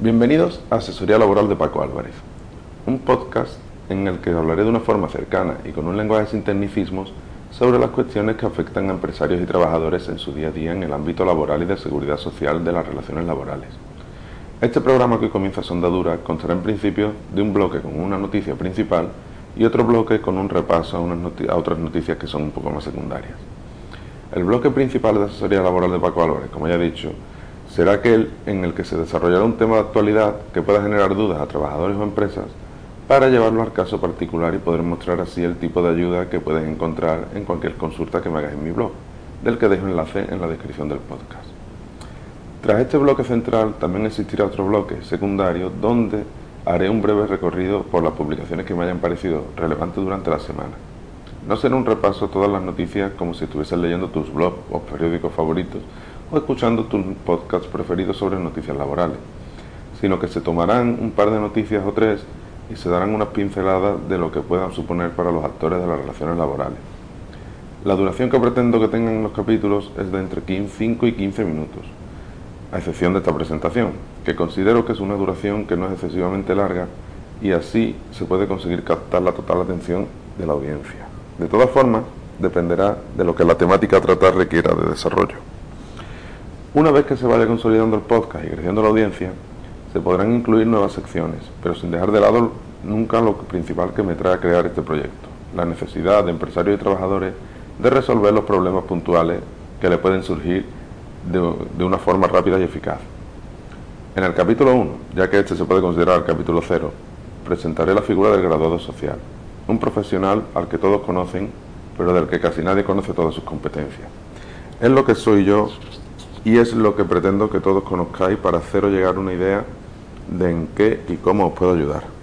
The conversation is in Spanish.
Bienvenidos a Asesoría Laboral de Paco Álvarez, un podcast en el que hablaré de una forma cercana y con un lenguaje sin tecnicismos sobre las cuestiones que afectan a empresarios y trabajadores en su día a día en el ámbito laboral y de seguridad social de las relaciones laborales. Este programa que comienza su andadura constará en principio de un bloque con una noticia principal y otro bloque con un repaso a, unas a otras noticias que son un poco más secundarias. El bloque principal de asesoría laboral de Paco Álvarez, como ya he dicho, será aquel en el que se desarrollará un tema de actualidad que pueda generar dudas a trabajadores o empresas para llevarlo al caso particular y poder mostrar así el tipo de ayuda que puedes encontrar en cualquier consulta que me hagas en mi blog, del que dejo enlace en la descripción del podcast. Tras este bloque central también existirá otro bloque secundario donde haré un breve recorrido por las publicaciones que me hayan parecido relevantes durante la semana. No será un repaso todas las noticias como si estuvieses leyendo tus blogs o periódicos favoritos o escuchando tus podcasts preferidos sobre noticias laborales, sino que se tomarán un par de noticias o tres y se darán unas pinceladas de lo que puedan suponer para los actores de las relaciones laborales. La duración que pretendo que tengan los capítulos es de entre 5 y 15 minutos, a excepción de esta presentación, que considero que es una duración que no es excesivamente larga y así se puede conseguir captar la total atención de la audiencia. De todas formas, dependerá de lo que la temática a tratar requiera de desarrollo. Una vez que se vaya consolidando el podcast y creciendo la audiencia, se podrán incluir nuevas secciones, pero sin dejar de lado nunca lo principal que me trae a crear este proyecto, la necesidad de empresarios y trabajadores de resolver los problemas puntuales que le pueden surgir de, una forma rápida y eficaz. En el capítulo 1, ya que este se puede considerar el capítulo 0, presentaré la figura del graduado social, un profesional al que todos conocen, pero del que casi nadie conoce todas sus competencias. Es lo que soy yo y es lo que pretendo que todos conozcáis para haceros llegar una idea de en qué y cómo os puedo ayudar.